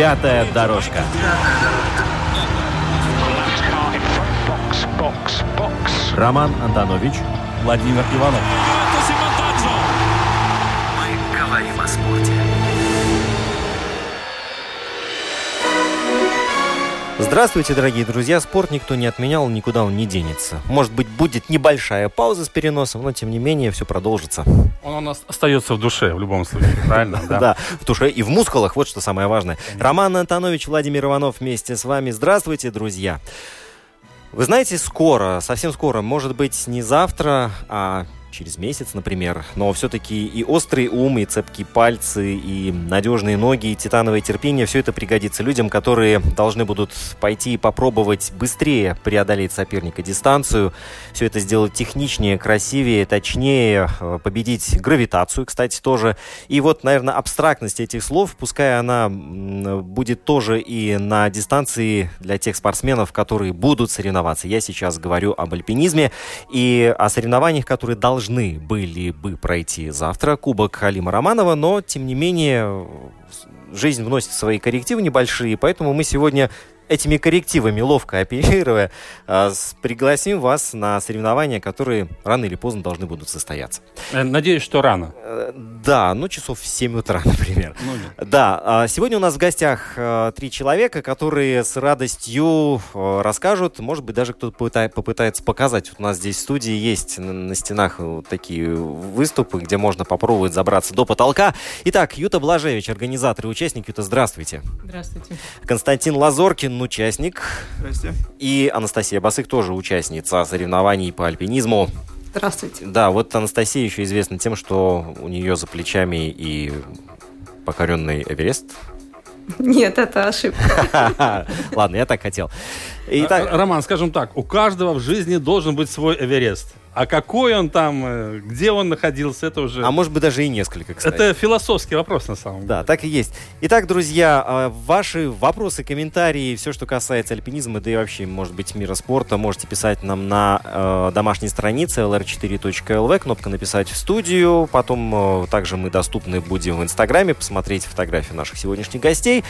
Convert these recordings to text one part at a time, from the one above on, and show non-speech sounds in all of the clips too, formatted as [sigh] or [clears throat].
Пятая дорожка. Роман Антонович, Владимир Иванов. Мы говорим о спорте. Здравствуйте, дорогие друзья. Спорт никто не отменял, никуда он не денется. Может быть, будет небольшая пауза с переносом, но тем не менее все продолжится. Он у нас остается в душе в любом случае, [laughs] правильно? [laughs] Да, в душе и в мускулах, вот что самое важное. Роман Антонович, Владимир Иванов вместе с вами. Здравствуйте, друзья. Вы знаете, скоро, совсем скоро, может быть, не завтра, а через месяц, например, но все-таки и острый ум, и цепкие пальцы, и надежные ноги, и титановое терпение, все это пригодится людям, которые должны будут пойти и попробовать быстрее преодолеть соперника дистанцию, все это сделать техничнее, красивее, точнее, э, победить гравитацию, кстати, тоже. И вот, наверное, абстрактность этих слов, пускай она будет тоже и на дистанции для тех спортсменов, которые будут соревноваться. Я сейчас говорю об альпинизме и о соревнованиях, которые должны были бы пройти завтра. Кубок Халима Романова, но, тем не менее, жизнь вносит свои коррективы небольшие, поэтому мы сегодня этими коррективами, ловко оперируя, а, пригласим вас на соревнования, которые рано или поздно должны будут состояться. Э, Надеюсь, что рано. Э, Да, ну часов в 7 утра, [laughs] например. Ну, нет. Да, а, сегодня у нас в гостях э, три человека, которые с радостью расскажут, может быть, даже кто-то попыта- попытается показать. Вот у нас здесь в студии есть на, на стенах вот такие выступы, где можно попробовать забраться до потолка. Итак, Юта Блажевич, организатор и участник. Юта, здравствуйте. Здравствуйте. Константин Лазоркин, участник. И Анастасия Басык, тоже участница соревнований по альпинизму. Здравствуйте. Да, вот Анастасия еще известна тем, что у нее за плечами и покоренный Эверест. Нет, это ошибка. [laughs] Ладно, я так хотел. Итак, Роман, скажем так, у каждого в жизни должен быть свой Эверест. А какой он там, э, где он находился, это уже... а может быть даже и несколько, кстати. Это философский вопрос на самом деле. Да, так и есть. Итак, друзья, э, ваши вопросы, комментарии, все, что касается альпинизма, да и вообще, может быть, мира спорта, можете писать нам на э, домашней странице lr4.lv, кнопка «Написать в студию». Потом э, также мы доступны будем в Инстаграме, посмотреть фотографии наших сегодняшних гостей.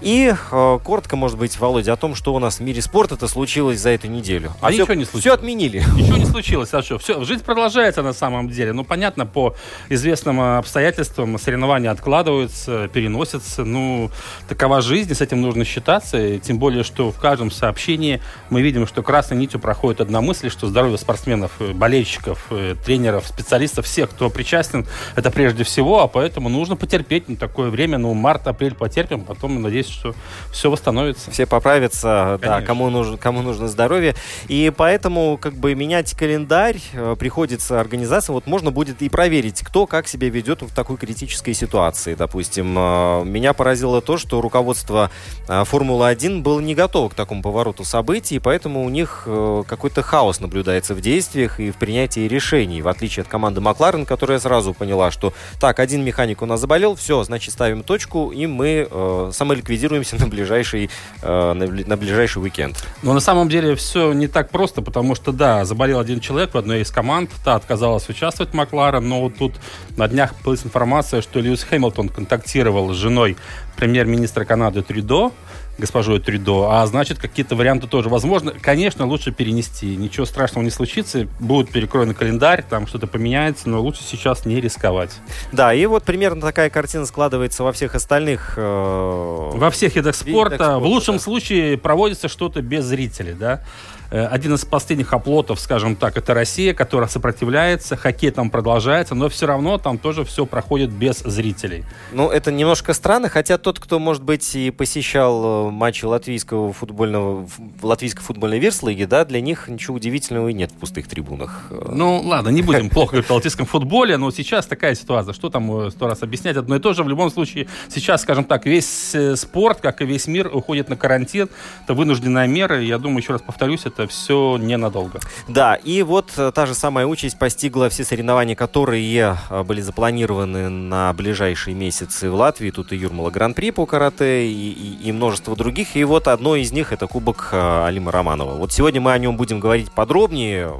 И э, коротко, может быть, Володя, о том, что у нас в мире спорта-то случилось за эту неделю. А Всё- ничего не случилось. Все отменили. Ничего не случилось, а что? Все, жизнь продолжается на самом деле. Ну, понятно, по известным э, обстоятельствам соревнования откладываются, переносятся. Ну, такова жизнь, с этим нужно считаться. И тем более, что в каждом сообщении мы видим, что красной нитью проходит одна мысль, что здоровье спортсменов, э, болельщиков, э, тренеров, специалистов, всех, кто причастен, это прежде всего, а поэтому нужно потерпеть на такое время. Ну, март-апрель потерпим, потом, надеюсь, что все восстановится. Все поправятся, да, Конечно. кому нужно, кому нужно здоровье. И поэтому, как бы, менять календарь э, приходится организациям. Вот можно будет и проверить, кто как себя ведет в такой критической ситуации. Допустим, э, меня поразило то, что руководство э, Формулы-1 было не готово к такому повороту событий, поэтому у них какой-то хаос наблюдается в действиях и в принятии решений, в отличие от команды Макларен, которая сразу поняла, что так, один механик у нас заболел, все, значит, ставим точку, и мы э, самоликвидируемся на ближайший, э, на, на ближайший уикенд. Но на самом деле все не так просто, потому что, да, заболел один человек одной из команд, та отказалась участвовать Макларен, но вот тут на днях появилась информация, что Льюис Хэмилтон контактировал с женой премьер-министра Канады Трюдо, госпожой Трюдо, а значит, какие-то варианты тоже возможно. Конечно, лучше перенести, ничего страшного не случится, будет перекроен календарь, там что-то поменяется, но лучше сейчас не рисковать. Да, и вот примерно такая картина складывается во всех остальных... э, Во всех видах Видах спорта, спорта, в лучшем да. случае проводится что-то без зрителей, да. Э, один из последних оплотов, скажем так, это Россия, которая сопротивляется, хоккей там продолжается, но все равно там тоже все проходит без зрителей. Ну, это немножко странно, хотя тот, кто, может быть, и посещал э, матчи латвийского футбольного, латвийской футбольной верслиги, да, для них ничего удивительного и нет в пустых трибунах. Ну, ладно, не будем [laughs] плохо говорить о латвийском футболе, но сейчас такая ситуация. Что там сто раз объяснять? Одно и то же. В любом случае, сейчас, скажем так, весь спорт, как и весь мир, уходит на карантин. Это вынужденная мера. Я думаю, еще раз повторюсь, это это все ненадолго. Да, и вот э, та же самая участь постигла все соревнования, которые э, были запланированы на ближайшие месяцы в Латвии. Тут и Юрмала Гран-при по карате, и, и, и множество других. И вот одно из них это Кубок э, Алима Романова. Вот сегодня мы о нем будем говорить подробнее,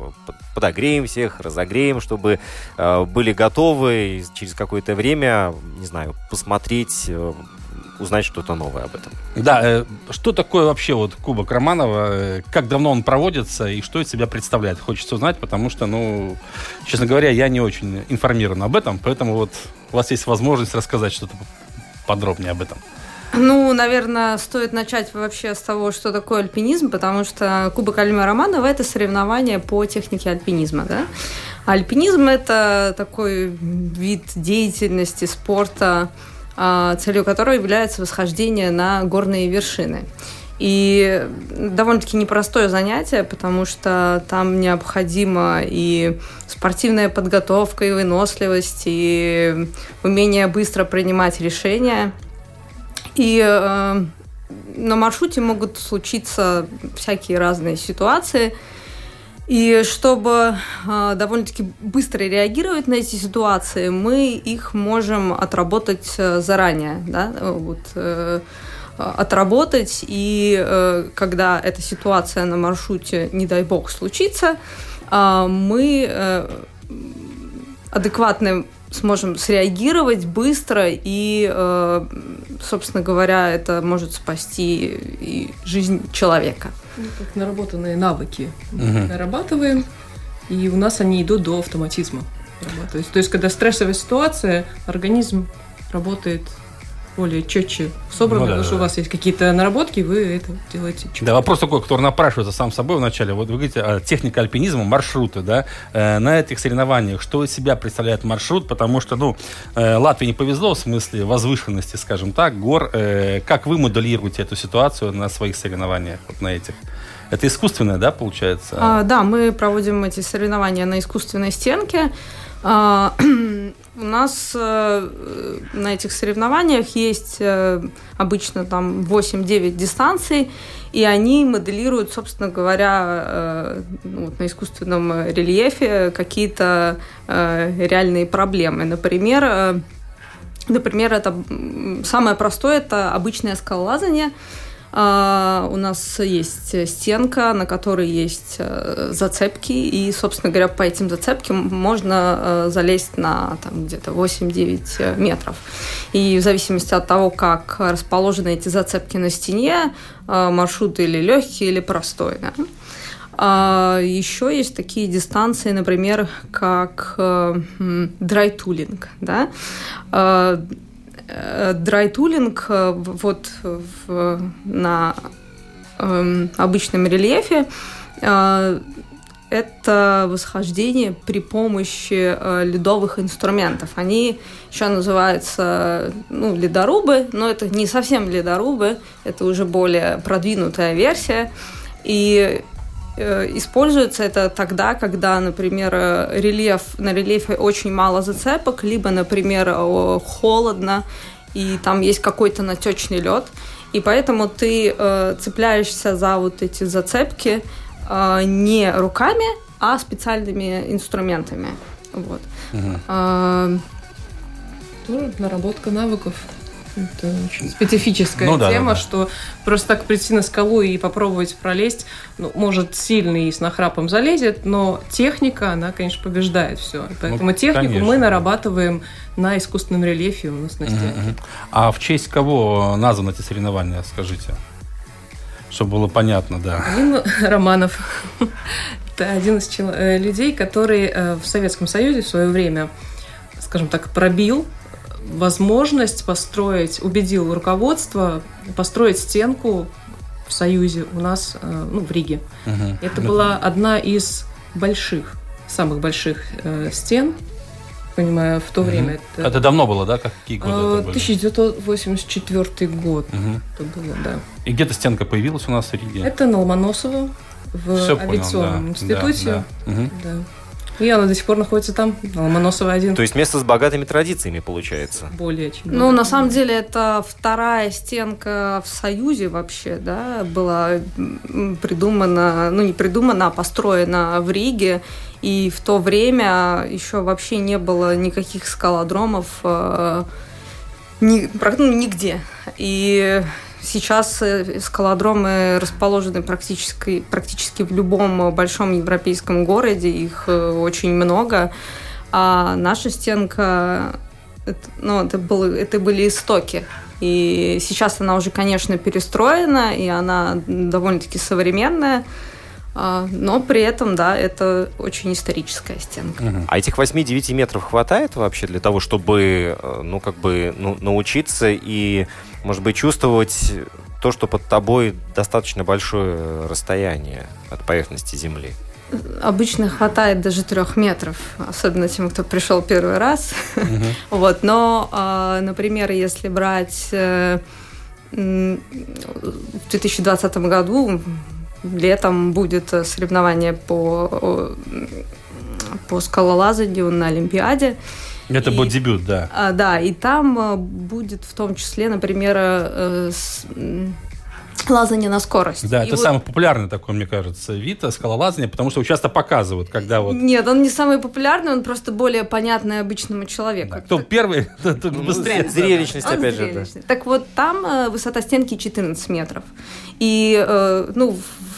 подогреем всех, разогреем, чтобы были готовы через какое-то время, не знаю, посмотреть узнать что-то новое об этом. Да, э, что такое вообще вот Кубок Романова, э, как давно он проводится и что из себя представляет? Хочется узнать, потому что, ну, честно говоря, я не очень информирован об этом, поэтому вот у вас есть возможность рассказать что-то подробнее об этом. Ну, наверное, стоит начать вообще с того, что такое альпинизм, потому что Кубок Альма Романова – это соревнование по технике альпинизма, да? Альпинизм – это такой вид деятельности, спорта, целью которого является восхождение на горные вершины. И довольно-таки непростое занятие, потому что там необходима и спортивная подготовка, и выносливость, и умение быстро принимать решения. И э, на маршруте могут случиться всякие разные ситуации – и чтобы э, довольно-таки быстро реагировать на эти ситуации, мы их можем отработать э, заранее, да, вот, э, отработать, и э, когда эта ситуация на маршруте, не дай бог, случится, э, мы э, адекватно сможем среагировать быстро, и, э, собственно говоря, это может спасти и жизнь человека. Ну, как наработанные навыки угу. нарабатываем, и у нас они идут до автоматизма. То есть, то есть, когда стрессовая ситуация, организм работает более четче собрано, ну, да, потому да, что да. у вас есть какие-то наработки, вы это делаете четко. Да, вопрос такой, который напрашивается сам собой вначале. Вот вы говорите, техника альпинизма, маршруты, да, э, на этих соревнованиях, что из себя представляет маршрут, потому что, ну, э, Латвии не повезло в смысле возвышенности, скажем так, гор. Э, как вы моделируете эту ситуацию на своих соревнованиях, вот на этих? Это искусственное, да, получается? А, да, мы проводим эти соревнования на искусственной стенке. А, [clears throat] у нас э, на этих соревнованиях есть э, обычно там 8-9 дистанций, и они моделируют, собственно говоря, э, ну, на искусственном рельефе какие-то реальные проблемы. Например, например, это самое простое это обычное скалолазание – а, у нас есть стенка, на которой есть э, зацепки, и, собственно говоря, по этим зацепкам можно э, залезть на там, где-то 8-9 э, метров. И в зависимости от того, как расположены эти зацепки на стене, маршрут или легкий, или простой. Да? А еще есть такие дистанции, например, как драйтулинг. Да? Драйтулинг э, вот в, на э, обычном рельефе э, это восхождение при помощи э, ледовых инструментов. Они еще называются ну, ледорубы, но это не совсем ледорубы, это уже более продвинутая версия. И Э, используется это тогда, когда, например, э, рельеф, на рельефе очень мало зацепок, либо, например, холодно, и там есть какой-то натечный лед, и поэтому ты э, цепляешься за вот эти зацепки э, не руками, а специальными инструментами. Вот. Угу. Э, наработка навыков. Это очень специфическая ну, да, тема, да, да. что просто так прийти на скалу и попробовать пролезть, ну, может, сильный и с нахрапом залезет, но техника, она, конечно, побеждает все. Поэтому ну, технику конечно, мы нарабатываем да. на искусственном рельефе у нас на. Uh-huh. А в честь кого названы эти соревнования, скажите? Чтобы было понятно, да. Алина Романов. Это один из э, людей, который э, в Советском Союзе в свое время, скажем так, пробил возможность построить, убедил руководство построить стенку в Союзе у нас, э, ну, в Риге. Угу. Это была одна из больших, самых больших э, стен, понимаю, в то угу. время. Это, это давно было, да? Какие годы это были? 1984 год угу. это было, да. И где-то стенка появилась у нас в Риге? Это на Ломоносово в Все авиационном понял, да. институте. Да, да. Угу. да. И она до сих пор находится там, на Ломоносова один. То есть место с богатыми традициями получается? Более чем. Ну, на самом деле, это вторая стенка в Союзе вообще, да, была придумана, ну, не придумана, а построена в Риге. И в то время еще вообще не было никаких скалодромов э, ни, ну, нигде. И Сейчас э, скалодромы расположены практически, практически в любом большом европейском городе, их э, очень много. А наша стенка, это, ну, это, был, это были истоки. И сейчас она уже, конечно, перестроена, и она довольно-таки современная. А, но при этом, да, это очень историческая стенка. Угу. А этих 8-9 метров хватает вообще для того, чтобы, э, ну, как бы, ну, научиться и может быть, чувствовать то, что под тобой достаточно большое расстояние от поверхности Земли? Обычно хватает даже трех метров, особенно тем, кто пришел первый раз. Uh-huh. [laughs] вот, но, а, например, если брать э, в 2020 году летом будет соревнование по по скалолазанию на Олимпиаде. Это и, будет дебют, да. А, да, и там а, будет в том числе, например, э, с, лазание на скорость. Да, и это вот... самый популярный такой, мне кажется, вид скалолазания, потому что его часто показывают, когда вот... Нет, он не самый популярный, он просто более понятный обычному человеку. Да, кто так... первый, [laughs] тот ну, быстрее. Зрелищность, опять же. Так вот, там э, высота стенки 14 метров. И, э, ну,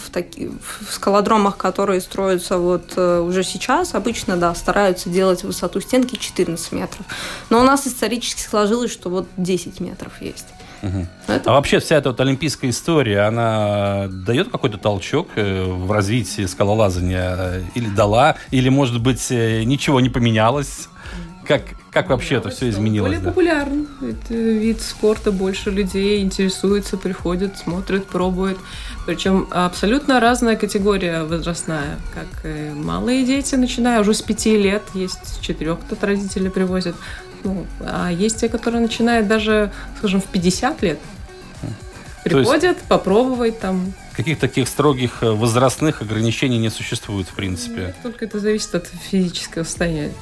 в, таки, в скалодромах, которые строятся вот э, уже сейчас, обычно, да, стараются делать высоту стенки 14 метров. Но у нас исторически сложилось, что вот 10 метров есть. Угу. Это... А вообще вся эта вот олимпийская история, она дает какой-то толчок э, в развитии скалолазания? Э, или дала? Или, может быть, ничего не поменялось? Как, как вообще это все изменилось? Более да? популярен. Это вид спорта, больше людей интересуются, приходят, смотрят, пробуют. Причем абсолютно разная категория возрастная. Как малые дети, начиная уже с пяти лет, есть четырех, тут родители привозят. Ну, а есть те, которые начинают даже, скажем, в 50 лет. Приходят, есть... попробовать там. Каких таких строгих э, возрастных ограничений не существует, в принципе. Нет, только это зависит от физического состояния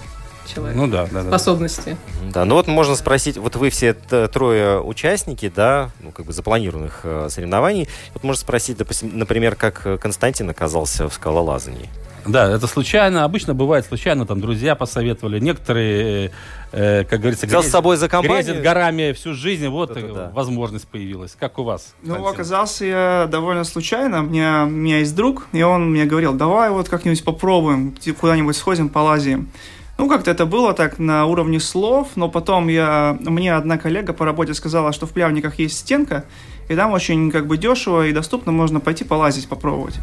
человека. Ну да, да, способности. Да, ну вот можно спросить, вот вы все трое участники, да, ну как бы запланированных э, соревнований, вот можно спросить, допустим, например, как Константин оказался в скалолазании. Да, это случайно. Обычно бывает случайно, там друзья посоветовали. Некоторые, э, как говорится, Взял грезят, с собой за компанию. грезят горами всю жизнь. Вот да, да, возможность появилась. Как у вас? Ну, Константин? оказался я довольно случайно. У меня, у меня есть друг, и он мне говорил, давай вот как-нибудь попробуем, куда-нибудь сходим, полазим. Ну, как-то это было так на уровне слов, но потом я, мне одна коллега по работе сказала, что в Плявниках есть стенка, и там очень как бы дешево и доступно можно пойти полазить, попробовать.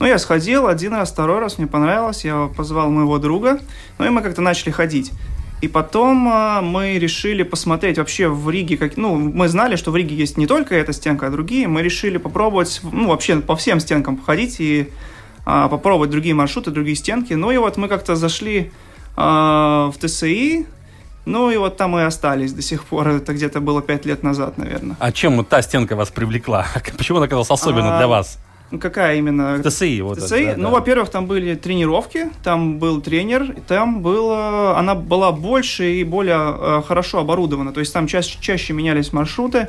Ну, я сходил один раз, второй раз, мне понравилось, я позвал моего друга, ну и мы как-то начали ходить. И потом э, мы решили посмотреть вообще в Риге, как, ну, мы знали, что в Риге есть не только эта стенка, а другие. Мы решили попробовать, ну, вообще по всем стенкам походить и э, попробовать другие маршруты, другие стенки. Ну и вот мы как-то зашли а, в ТСИ. Ну и вот там и остались до сих пор. Это где-то было пять лет назад, наверное. А чем та стенка вас привлекла? [laughs] Почему она оказалась особенно а, для вас? Какая именно? ТСИ. Вот ТСИ. Это, да, ну, да. во-первых, там были тренировки, там был тренер, там было, она была больше и более э, хорошо оборудована. То есть там чаще, чаще менялись маршруты.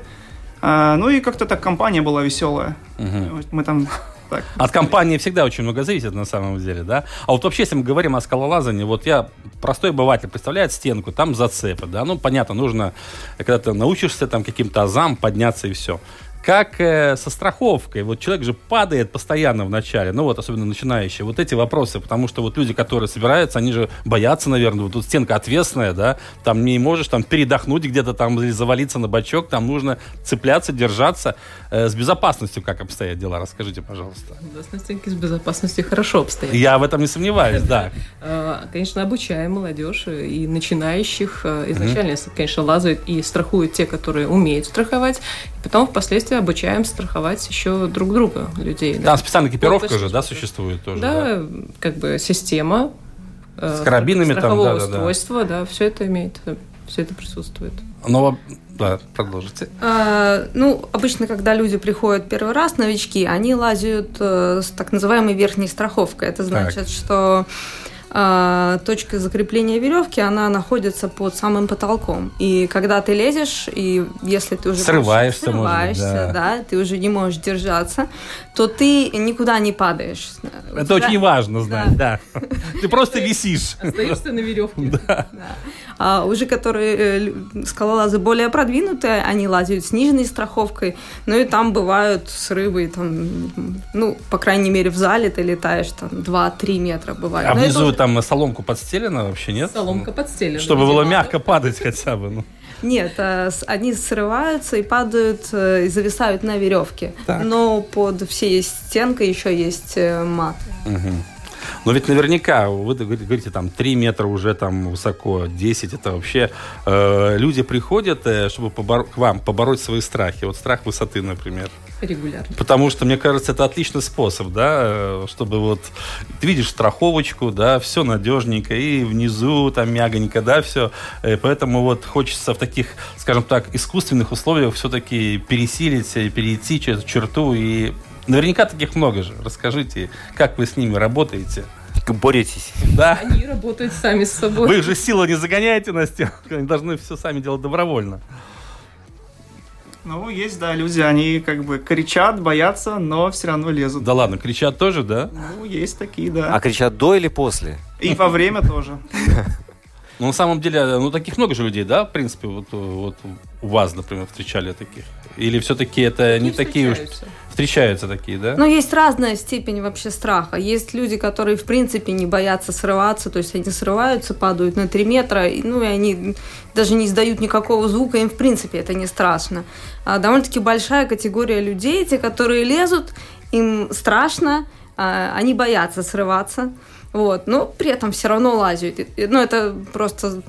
А, ну и как-то так компания была веселая. Угу. Мы там так. От компании всегда очень много зависит на самом деле, да. А вот вообще, если мы говорим о скалолазании, вот я простой обыватель представляет стенку, там зацепы, да, ну понятно, нужно, когда ты научишься там каким-то азам подняться и все как э, со страховкой. Вот человек же падает постоянно в начале, ну вот, особенно начинающие. Вот эти вопросы, потому что вот люди, которые собираются, они же боятся, наверное, вот тут стенка ответственная, да, там не можешь там передохнуть где-то там или завалиться на бочок, там нужно цепляться, держаться. Э, с безопасностью как обстоят дела? Расскажите, пожалуйста. Да, с стенки с безопасностью хорошо обстоят. Я в этом не сомневаюсь, да. [laughs] А, конечно, обучаем молодежь и начинающих. Э, изначально, конечно, лазают и страхуют те, которые умеют страховать, Потом впоследствии обучаем страховать еще друг друга, людей. Да, да специальная экипировка же, да, существует тоже. Да, да, как бы система. Э, С карабинами там, да, устройства, да, да, все это имеет, все это присутствует. Но да, продолжите. А, ну, обычно, когда люди приходят первый раз, новички, они лазят э, с так называемой верхней страховкой. Это значит, так. что а, точка закрепления веревки, она находится под самым потолком. И когда ты лезешь, и если ты уже срываешься, срываешься может, да. да, ты уже не можешь держаться, то ты никуда не падаешь. Это тебя... очень важно знать, да. да. [laughs] Ты просто висишь. Остаешься на веревке. Да. А уже которые э, скалолазы более продвинутые, они лазят с сниженной страховкой, ну и там бывают срывы, там, ну, по крайней мере, в зале ты летаешь там 2-3 метра бывает. А Но внизу это... там соломку подстелена вообще, нет? Соломка подстелена. Чтобы было мягко падать хотя бы, ну. Нет, э, они срываются и падают, э, и зависают на веревке. Так. Но под всей стенкой еще есть мат. Угу. Но ведь наверняка, вы говорите, там 3 метра уже там высоко, 10, это вообще... Э, люди приходят, э, чтобы побор- к вам побороть свои страхи. Вот страх высоты, например. Регулярно. Потому что, мне кажется, это отличный способ, да, э, чтобы вот... Ты видишь страховочку, да, все надежненько, и внизу там мягонько, да, все. И э, поэтому вот хочется в таких, скажем так, искусственных условиях все-таки пересилить, перейти через черту и Наверняка таких много же. Расскажите, как вы с ними работаете? Боретесь. Да. Они работают сами с собой. Вы же силу не загоняете на стену. Они должны все сами делать добровольно. Ну, есть, да, люди, они как бы кричат, боятся, но все равно лезут. Да ладно, кричат тоже, да? Ну, есть такие, да. А кричат до или после? И во время тоже. [laughs] Ну, на самом деле, ну, таких много же людей, да, в принципе, вот, вот у вас, например, встречали таких? Или все-таки это не, не такие уж... Встречаются такие, да? Ну, есть разная степень вообще страха. Есть люди, которые, в принципе, не боятся срываться, то есть они срываются, падают на 3 метра, ну, и они даже не издают никакого звука, им, в принципе, это не страшно. А довольно-таки большая категория людей, те, которые лезут, им страшно, а, они боятся срываться, вот, но при этом все равно лазят. Ну, это просто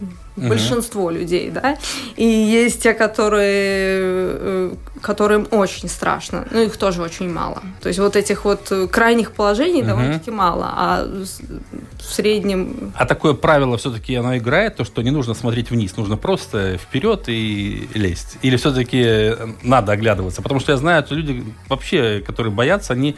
большинство угу. людей, да. И есть те, которые, э, которым очень страшно. Ну, их тоже очень мало. То есть вот этих вот крайних положений угу. довольно-таки мало. А в среднем... А такое правило все-таки оно играет, то, что не нужно смотреть вниз, нужно просто вперед и лезть. Или все-таки надо оглядываться? Потому что я знаю, что люди вообще, которые боятся, они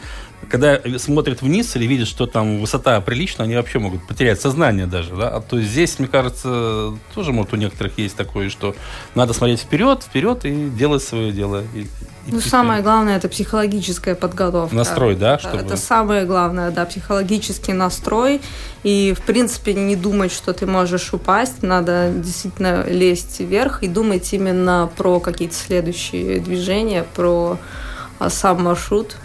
когда смотрят вниз или видят, что там высота приличная, они вообще могут потерять сознание даже. Да? А то здесь, мне кажется, тоже может у некоторых есть такое, что надо смотреть вперед, вперед и делать свое дело. И, ну, самое главное это психологическая подготовка. Настрой, да? Чтобы... Это самое главное, да, психологический настрой. И, в принципе, не думать, что ты можешь упасть. Надо действительно лезть вверх и думать именно про какие-то следующие движения, про а, сам маршрут.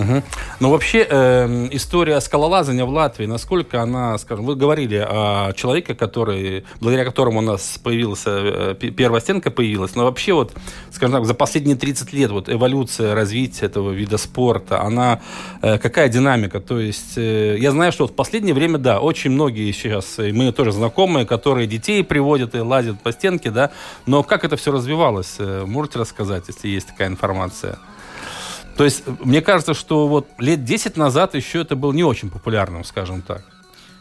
Угу. Но вообще э, история скалолазания в Латвии, насколько она, скажем, вы говорили о человеке, который, благодаря которому у нас появилась, э, первая стенка появилась, но вообще вот, скажем так, за последние 30 лет вот эволюция развития этого вида спорта, она, э, какая динамика? То есть э, я знаю, что вот в последнее время, да, очень многие сейчас, и мы тоже знакомые, которые детей приводят и лазят по стенке, да, но как это все развивалось? Э, можете рассказать, если есть такая информация? То есть, мне кажется, что вот лет 10 назад еще это было не очень популярным, скажем так.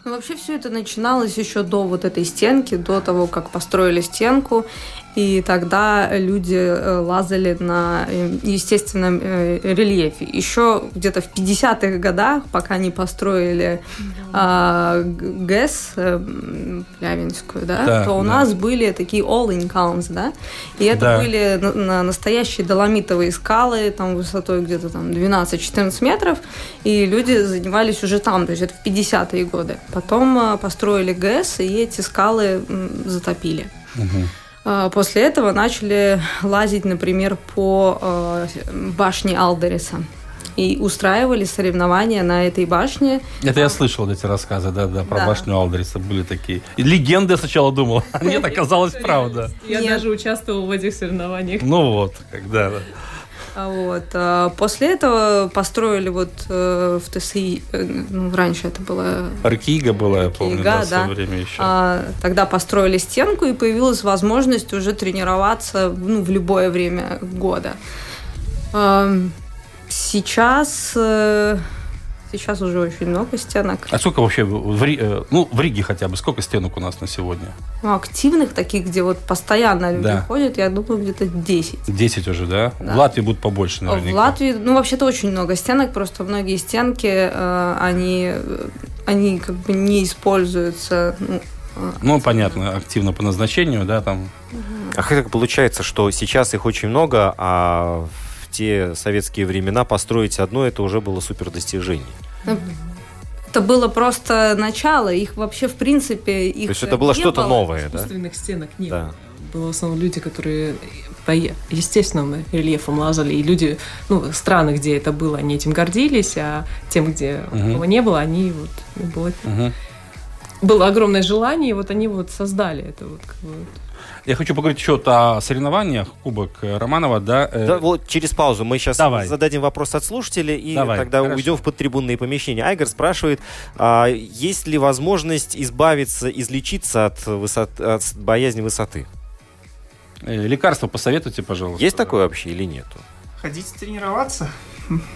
Ну, вообще все это начиналось еще до вот этой стенки, до того, как построили стенку. И тогда люди э, лазали на э, естественном э, рельефе. Еще где-то в 50-х годах, пока не построили а, ГЭС Плявинскую, да, да то у да. нас были такие all-in counts, да, и это да. были на, на настоящие доломитовые скалы, там высотой где-то там 12-14 метров, и люди занимались уже там, то есть это в 50-е годы. Потом построили ГЭС, и эти скалы затопили. Угу. После этого начали лазить, например, по а, башне Алдериса и устраивали соревнования на этой башне. Это я слышал эти рассказы, да, да, про да. башню Алдериса были такие. И легенды сначала думал, а нет, оказалось правда. Я даже участвовал в этих соревнованиях. Ну вот, когда. Вот. А после этого построили вот э, в ТСИ, э, ну, раньше это было... Аркига была, я помню, да, да. время еще. А, тогда построили стенку, и появилась возможность уже тренироваться ну, в любое время года. А, сейчас э, Сейчас уже очень много стенок. А сколько вообще, в, э, ну, в Риге хотя бы, сколько стенок у нас на сегодня? Ну, активных таких, где вот постоянно люди да. ходят, я думаю, где-то 10. 10 уже, да? да? В Латвии будут побольше, наверняка. В Латвии, ну, вообще-то очень много стенок, просто многие стенки, э, они, они как бы не используются, ну, э, ну, понятно, активно по назначению, да, там. А как получается, что сейчас их очень много, а те советские времена построить одно, это уже было супер достижение. Ну, это было просто начало, их вообще в принципе их. То есть это было что-то новое, да? Искусственных стенок нет. Да. Было в основном люди, которые по естественным рельефам лазали, и люди, ну, страны, где это было, они этим гордились, а тем, где угу. этого не было, они вот было, угу. было огромное желание, и вот они вот создали это вот. Как бы, вот я хочу поговорить еще о соревнованиях Кубок Романова, да? Э, да, вот через паузу мы сейчас Давай. зададим вопрос от слушателей и Давай, тогда хорошо. уйдем в подтрибунные помещения. Айгор спрашивает, а есть ли возможность избавиться, излечиться от, высот, от боязни высоты? Э, лекарства посоветуйте, пожалуйста. Есть такое вообще или нету? Ходить тренироваться,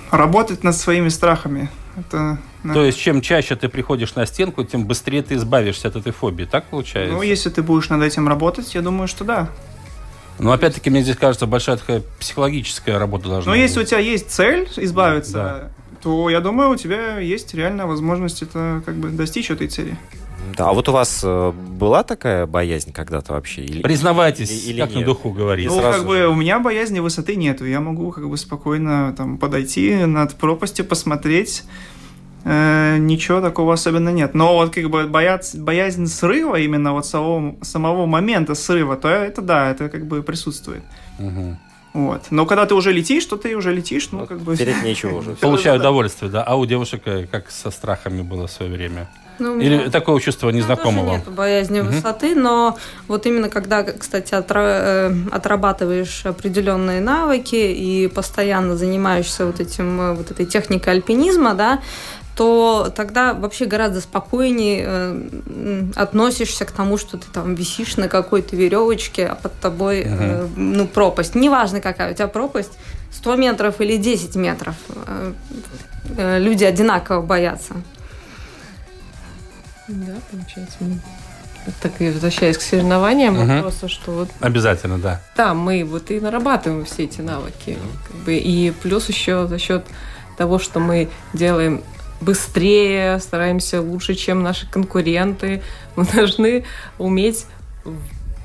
работать над своими страхами. Это, да. То есть, чем чаще ты приходишь на стенку, тем быстрее ты избавишься от этой фобии, так получается? Ну, если ты будешь над этим работать, я думаю, что да. Но опять-таки, мне здесь кажется, большая такая психологическая работа должна Но быть. если у тебя есть цель избавиться, да. то я думаю, у тебя есть реальная возможность это как бы достичь этой цели. Да, а вот у вас э, была такая боязнь когда-то вообще? Или, Признавайтесь, или, или как нет? на духу говорить. Ну, сразу как бы у меня боязни высоты нету. Я могу как бы спокойно там подойти над пропастью, посмотреть. Э, ничего такого особенно нет. Но вот как бы боязнь, боязнь срыва, именно вот самого, самого момента срыва, то это да, это как бы присутствует. Угу. Вот. Но когда ты уже летишь, то ты уже летишь, ну, как бы... Терять нечего уже. [laughs] Получаю удовольствие, да? А у девушек э, как со страхами было в свое время? Ну, Или меня... такого чувства незнакомого? Нет боязни угу. высоты, но вот именно когда, кстати, отра... Э, отрабатываешь определенные навыки и постоянно занимаешься вот этим э, вот этой техникой альпинизма, да, то тогда вообще гораздо спокойнее э, относишься к тому, что ты там висишь на какой-то веревочке, а под тобой угу. э, ну, пропасть. Неважно, какая у тебя пропасть, 100 метров или 10 метров. Э, э, люди одинаково боятся. Да, получается. Так и возвращаясь к соревнованиям, угу. вопросу, что вот... Обязательно, да. Да, мы вот и нарабатываем все эти навыки. Как бы, и плюс еще за счет того, что мы делаем быстрее, стараемся лучше, чем наши конкуренты. [laughs] Мы должны уметь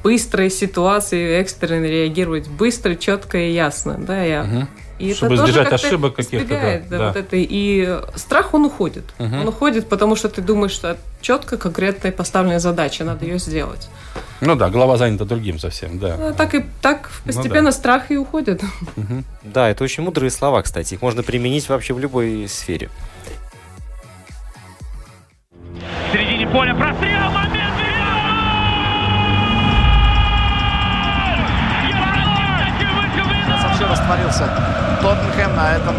быстрой ситуации экстренно реагировать быстро, четко и ясно. Да, я угу. И Чтобы это избежать ошибок каких-то. Да, да, да. Вот это. И страх, он уходит. Угу. Он уходит, потому что ты думаешь, что четко, конкретная поставленная задача, надо ее сделать. Ну да, голова занята другим совсем, да. Ну, так и так постепенно ну, да. страх и уходит. Угу. Да, это очень мудрые слова, кстати. Их можно применить вообще в любой сфере. В середине поля прострел, момент! Растворился Тоттенхэм на этом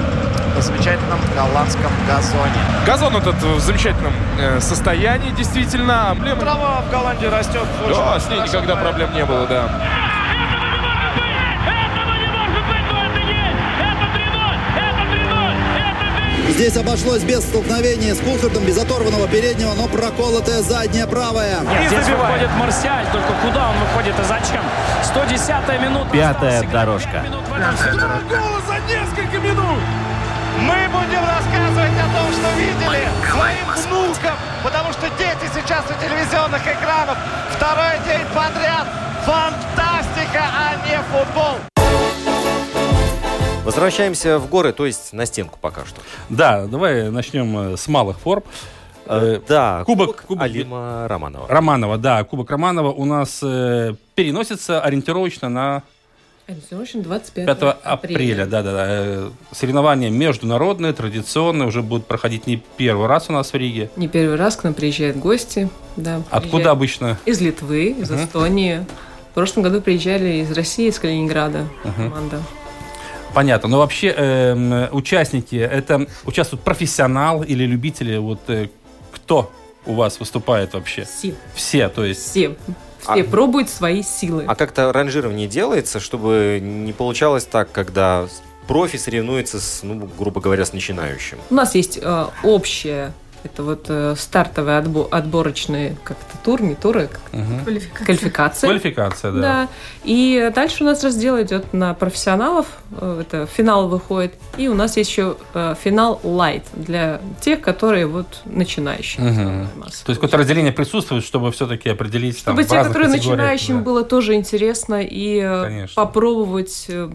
замечательном голландском газоне. Газон этот в замечательном э, состоянии, действительно. Эмблема... Трава в Голландии растет. Да, с ней никогда проблем не было, да. Здесь обошлось без столкновения с Кулхартом, без оторванного переднего, но проколотая задняя правая. Нет, здесь выходит Марсиаль, только куда он выходит и зачем? 110-я минута. Пятая дорожка. Два гола за несколько минут! Мы будем рассказывать о том, что видели своим внукам, потому что дети сейчас у телевизионных экранов. Второй день подряд. Фантастика, а не футбол. Возвращаемся в горы, то есть на стенку пока что. Да, давай начнем э, с малых форм. Э, э, да, кубок, кубок, кубок Алима Романова. Романова, да, Кубок Романова у нас э, переносится ориентировочно на Ориентировочно 25 апреля. апреля. Да, да, да. Соревнования международные, традиционные, уже будут проходить не первый раз у нас в Риге. Не первый раз к нам приезжают гости. Да, Откуда обычно? Из Литвы, из uh-huh. Эстонии. В прошлом году приезжали из России, из Калининграда uh-huh. команда. Понятно. Но вообще э, участники, это участвуют профессионал или любители? Вот э, кто у вас выступает вообще? Все. Все, то есть? Все. Все а, пробуют свои силы. А как-то ранжирование делается, чтобы не получалось так, когда профи соревнуется с, ну, грубо говоря, с начинающим? У нас есть э, общее это вот э, стартовые отбо- отборочные как-то тур, не туры, как угу. квалификация. квалификация. Квалификация, да. да. И дальше у нас раздел идет на профессионалов, э, это финал выходит, и у нас есть еще э, финал light для тех, которые вот начинающие. Угу. То есть какое-то разделение присутствует, чтобы все-таки определить Чтобы там, те, которые начинающим да. было тоже интересно и э, Конечно. попробовать, э,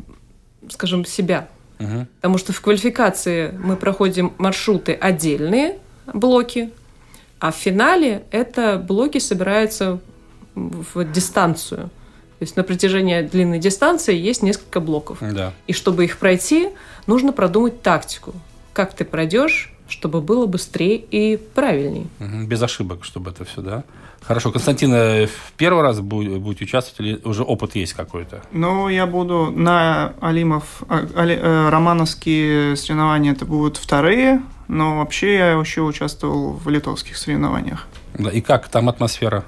скажем, себя. Угу. Потому что в квалификации мы проходим маршруты отдельные, блоки, а в финале это блоки собираются в дистанцию. То есть на протяжении длинной дистанции есть несколько блоков. Да. И чтобы их пройти, нужно продумать тактику. Как ты пройдешь, чтобы было быстрее и правильнее. Без ошибок, чтобы это все, да? Хорошо. Константин, э, в первый раз будете участвовать или уже опыт есть какой-то? Ну, я буду на Алимов, а, Али, э, романовские соревнования это будут вторые, но вообще я еще участвовал в литовских соревнованиях. Да, и как там атмосфера?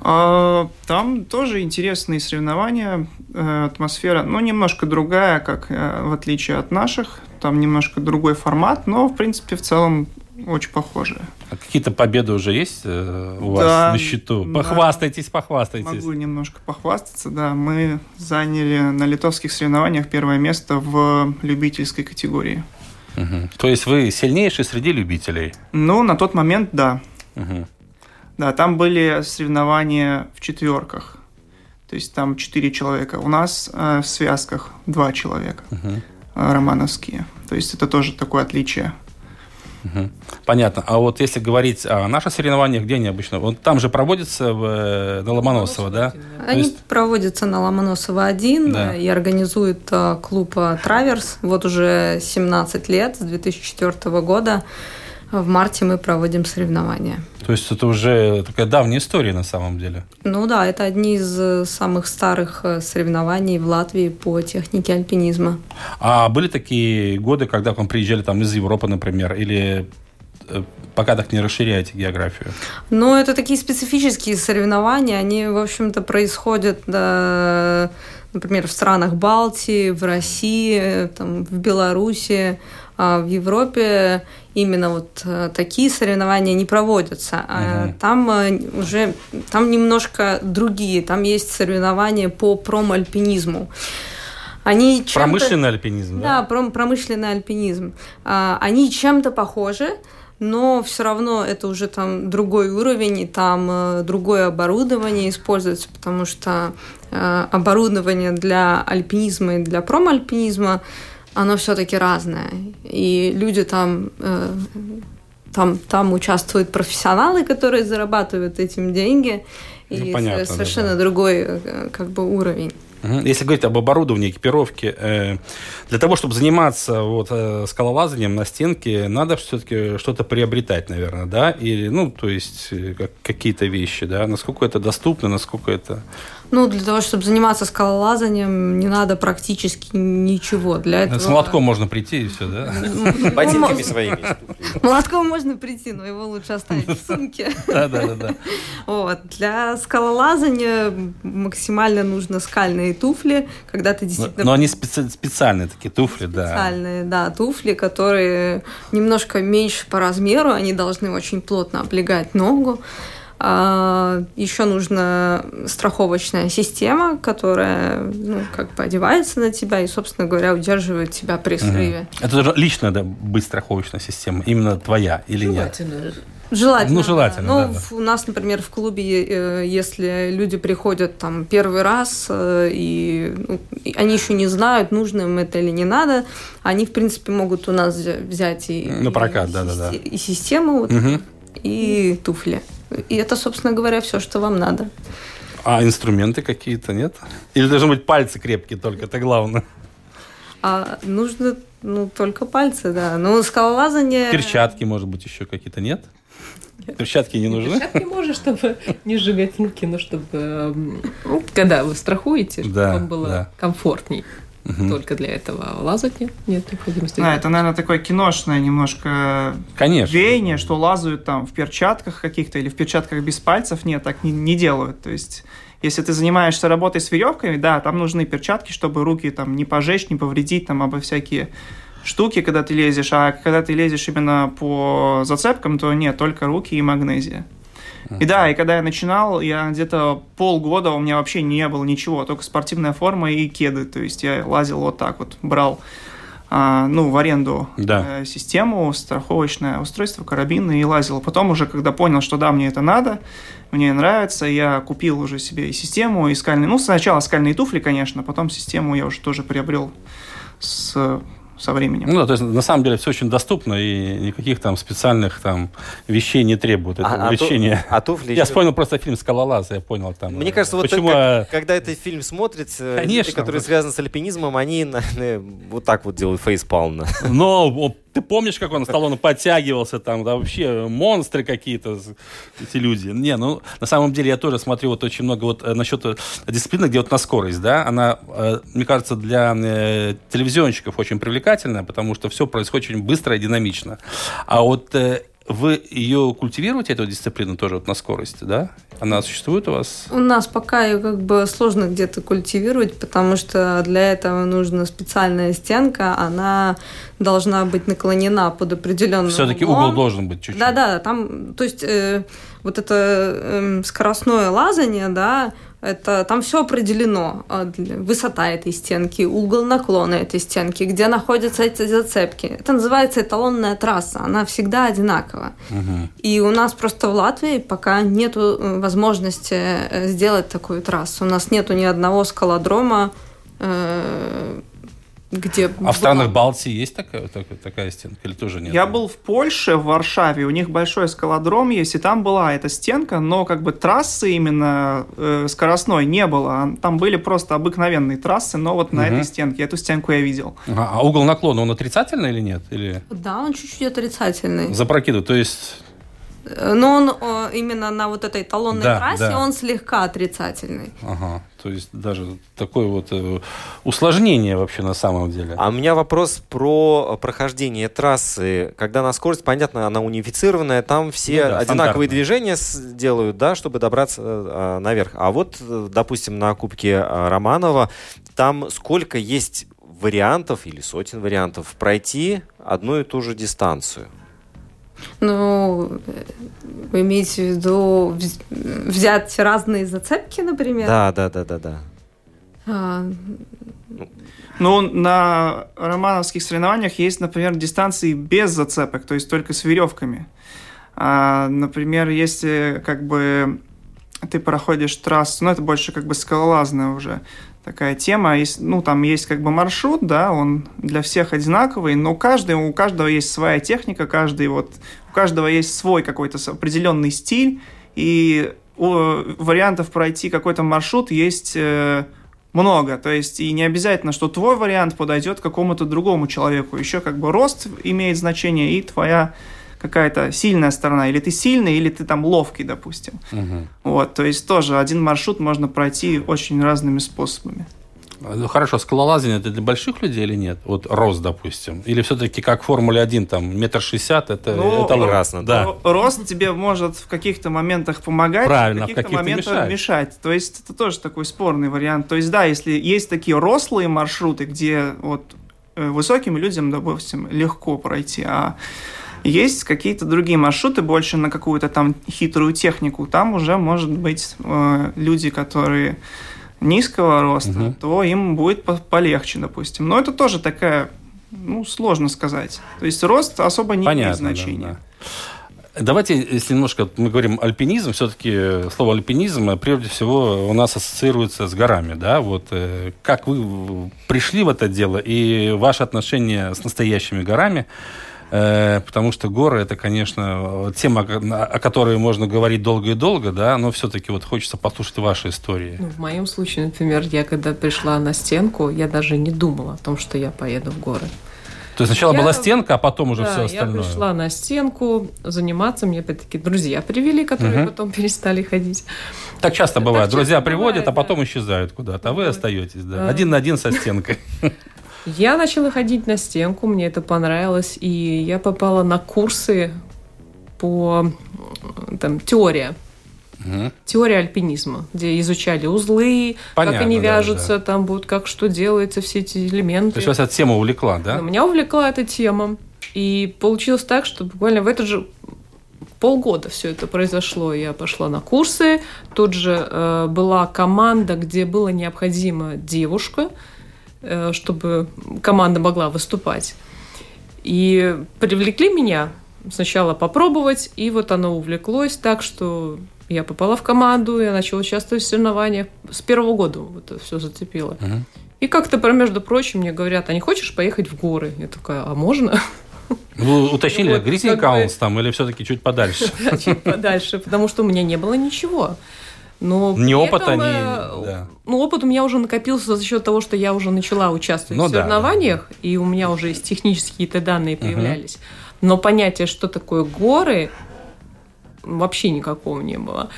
А, там тоже интересные соревнования, э, атмосфера, ну, немножко другая, как в отличие от наших, там немножко другой формат, но, в принципе, в целом очень похожие. А какие-то победы уже есть э, у да, вас на счету? Похвастайтесь, да, похвастайтесь. Могу немножко похвастаться, да. Мы заняли на литовских соревнованиях первое место в любительской категории. Угу. То есть вы сильнейший среди любителей? Ну, на тот момент, да. Угу. Да, там были соревнования в четверках. То есть там четыре человека. У нас э, в связках два человека. Угу. Э, романовские. То есть это тоже такое отличие. Угу. Понятно. А вот если говорить о наших соревнованиях, где они обычно? Вот там же проводятся в, э, на Ломоносово, да? Они есть... проводятся на Ломоносово 1 да. и организует э, клуб э, «Траверс». Вот уже 17 лет, с 2004 года. В марте мы проводим соревнования. То есть это уже такая давняя история на самом деле? Ну да, это одни из самых старых соревнований в Латвии по технике альпинизма. А были такие годы, когда к вам приезжали там из Европы, например, или э, пока так не расширяете географию? Ну, это такие специфические соревнования, они, в общем-то, происходят, да, например, в странах Балтии, в России, там, в Беларуси, а в Европе именно вот э, такие соревнования не проводятся. Угу. Там э, уже там немножко другие. Там есть соревнования по промальпинизму. Они промышленный альпинизм, да? Да, промышленный альпинизм. А, они чем-то похожи, но все равно это уже там другой уровень, и там э, другое оборудование используется, потому что оборудование для альпинизма и для промальпинизма оно все-таки разное. И люди там, э, там, там участвуют профессионалы, которые зарабатывают этим деньги. И ну, понятно, совершенно да, да. другой э, как бы уровень. Если говорить об оборудовании, экипировке, э, для того, чтобы заниматься вот, э, скалолазанием на стенке, надо все-таки что-то приобретать, наверное, да? Или, ну, то есть, э, какие-то вещи, да? Насколько это доступно, насколько это... Ну, для того, чтобы заниматься скалолазанием, не надо практически ничего. Для этого... С молотком можно прийти и все, да? [laughs] Ботинками своими. [laughs] Молотком можно прийти, но его лучше оставить в сумке. [laughs] Да, да, да. Вот. Для скалолазания максимально нужно скальные туфли, когда ты действительно... Но они специальные такие туфли, да. Специальные, да, туфли, которые немножко меньше по размеру, они должны очень плотно облегать ногу. А, еще нужна страховочная система, которая ну, как бы одевается на тебя и, собственно говоря, удерживает тебя при срыве. Угу. Это лично да, быть страховочная система, именно твоя или Желательно. нет? Желательно. Ну, желательно, да. Ну, да, да. у нас, например, в клубе, э, если люди приходят там первый раз, э, и ну, они еще не знают, нужно им это или не надо, они, в принципе, могут у нас взять и... На прокат, да-да-да. И, и систему, вот, угу. и туфли. И это, собственно говоря, все, что вам надо. А инструменты какие-то нет? Или должны быть пальцы крепкие только, это главное? А нужно, ну, только пальцы, да. Ну, скалолазание... Перчатки, может быть, еще какие-то нет? Перчатки не нужны? Перчатки можно, чтобы не сжигать руки, но чтобы, ну, когда вы страхуете, чтобы да, вам было да. комфортней. угу. только для этого. Лазать нет, нет необходимости. Да, это, наверное, такое киношное немножко Конечно. веяние, что лазают там в перчатках каких-то или в перчатках без пальцев. Нет, так не, не делают. То есть если ты занимаешься работой с веревками, да, там нужны перчатки, чтобы руки там не пожечь, не повредить там обо всякие штуки, когда ты лезешь, а когда ты лезешь именно по зацепкам, то нет, только руки и магнезия. И да, и когда я начинал, я где-то полгода у меня вообще не было ничего, только спортивная форма и кеды. То есть я лазил вот так вот, брал а, ну, в аренду да. э, систему, страховочное устройство, карабины и лазил. Потом уже, когда понял, что да, мне это надо, мне нравится, я купил уже себе и систему, и скальные, ну, сначала скальные туфли, конечно, потом систему я уже тоже приобрел с со временем. Ну, то есть, на самом деле, все очень доступно, и никаких там специальных там вещей не требует этого а, увлечения. А, ту, а туфли... Я вспомнил просто фильм «Скалолаз», я понял там. Мне кажется, вот почему... как, когда этот фильм смотрится, Конечно, люди, которые связаны с альпинизмом, они [laughs] наверное, вот так вот делают фейспалм. Но ты помнишь, как он Сталлоне подтягивался там, да, вообще монстры какие-то, эти люди. Не, ну, на самом деле я тоже смотрю вот очень много вот э, насчет э, дисциплины, где вот на скорость, да, она, э, мне кажется, для телевизионщиков очень привлекательная, потому что все происходит очень быстро и динамично. А вот вы ее культивируете, эту дисциплину тоже вот на скорости, да? Она существует у вас? У нас пока ее как бы сложно где-то культивировать, потому что для этого нужна специальная стенка, она должна быть наклонена под определенным Все-таки угол должен быть чуть-чуть. Да-да, там, то есть э, вот это э, скоростное лазание, да, это там все определено. А, высота этой стенки, угол наклона этой стенки, где находятся эти зацепки. Это называется эталонная трасса. Она всегда одинакова. Угу. И у нас просто в Латвии пока нет э, возможности э, сделать такую трассу. У нас нету ни одного скалодрома, э, где... А в странах Балтии есть такая, такая, такая стенка или тоже нет? Я был в Польше, в Варшаве, у них большой скалодром есть, и там была эта стенка, но как бы трассы именно э, скоростной не было. Там были просто обыкновенные трассы, но вот на угу. этой стенке, эту стенку я видел. А, а угол наклона, он отрицательный или нет? Или... Да, он чуть-чуть отрицательный. Запрокидывает, то есть но он именно на вот этой талонной да, трассе, да. он слегка отрицательный. Ага, то есть даже такое вот э, усложнение вообще на самом деле. А у меня вопрос про прохождение трассы. Когда на скорость, понятно, она унифицированная, там все ну, да, одинаковые движения делают, да, чтобы добраться э, наверх. А вот, э, допустим, на Кубке э, Романова, там сколько есть вариантов или сотен вариантов пройти одну и ту же дистанцию? Ну, вы имеете в виду взять разные зацепки, например? Да, да, да, да, да. А... Ну, на романовских соревнованиях есть, например, дистанции без зацепок, то есть только с веревками. А, например, если как бы ты проходишь трассу, ну, это больше как бы скалолазная уже такая тема. Ну, там есть как бы маршрут, да, он для всех одинаковый, но каждый, у каждого есть своя техника, каждый вот, у каждого есть свой какой-то определенный стиль, и вариантов пройти какой-то маршрут есть э, много. То есть и не обязательно, что твой вариант подойдет какому-то другому человеку. Еще как бы рост имеет значение и твоя какая-то сильная сторона, или ты сильный, или ты там ловкий, допустим. Угу. Вот, то есть тоже один маршрут можно пройти очень разными способами. Ну, хорошо, скалолазание это для больших людей или нет? Вот рост, допустим. Или все-таки как в Формуле 1, там, метр шестьдесят, это, ну, это прекрасно. Да. Рост тебе может в каких-то моментах помогать, Правильно, в каких-то, в каких моментах мешать. мешать. То есть это тоже такой спорный вариант. То есть да, если есть такие рослые маршруты, где вот э, высоким людям, допустим, легко пройти, а есть какие-то другие маршруты, больше на какую-то там хитрую технику. Там уже, может быть, э, люди, которые низкого роста, угу. то им будет полегче, допустим. Но это тоже такая, ну, сложно сказать. То есть рост особо не Понятно, имеет значения. Да, да. Давайте, если немножко мы говорим альпинизм, все-таки слово альпинизм прежде всего у нас ассоциируется с горами, да, вот э, как вы пришли в это дело и ваше отношение с настоящими горами, Э, потому что горы это, конечно, тема, о которой можно говорить долго и долго, да, но все-таки вот хочется послушать ваши истории. Ну, в моем случае, например, я когда пришла на стенку, я даже не думала о том, что я поеду в горы. То есть сначала я, была стенка, а потом уже да, все остальное? я пришла на стенку заниматься. Мне опять-таки друзья привели, которые угу. потом перестали ходить. Так часто бывает. Так друзья часто приводят, бывает, а потом да. исчезают куда-то, а вы остаетесь. Да. А... Один на один со стенкой. [laughs] Я начала ходить на стенку, мне это понравилось, и я попала на курсы по там, теория. Угу. Теория альпинизма, где изучали узлы, Понятно, как они вяжутся, да, да. там будет, как что делается, все эти элементы. То есть вас эта тема увлекла, да? Но меня увлекла эта тема. И получилось так, что буквально в этот же полгода все это произошло. Я пошла на курсы. Тут же э, была команда, где было необходима девушка, чтобы команда могла выступать. И привлекли меня сначала попробовать, и вот оно увлеклось так, что я попала в команду, я начала участвовать в соревнованиях. С первого года вот это все зацепило. Угу. И как-то, между прочим, мне говорят, а не хочешь поехать в горы? Я такая, а можно? Вы уточнили, вот, Гризинг Каунс там или все-таки чуть подальше? [laughs] Чуть подальше, потому что у меня не было ничего. Но ни опыта, этом, ни... Э, да. Ну, опыт у меня уже накопился за счет того, что я уже начала участвовать ну, в соревнованиях, да. и у меня уже есть технические то данные появлялись. Угу. Но понятие, что такое горы, вообще никакого не было.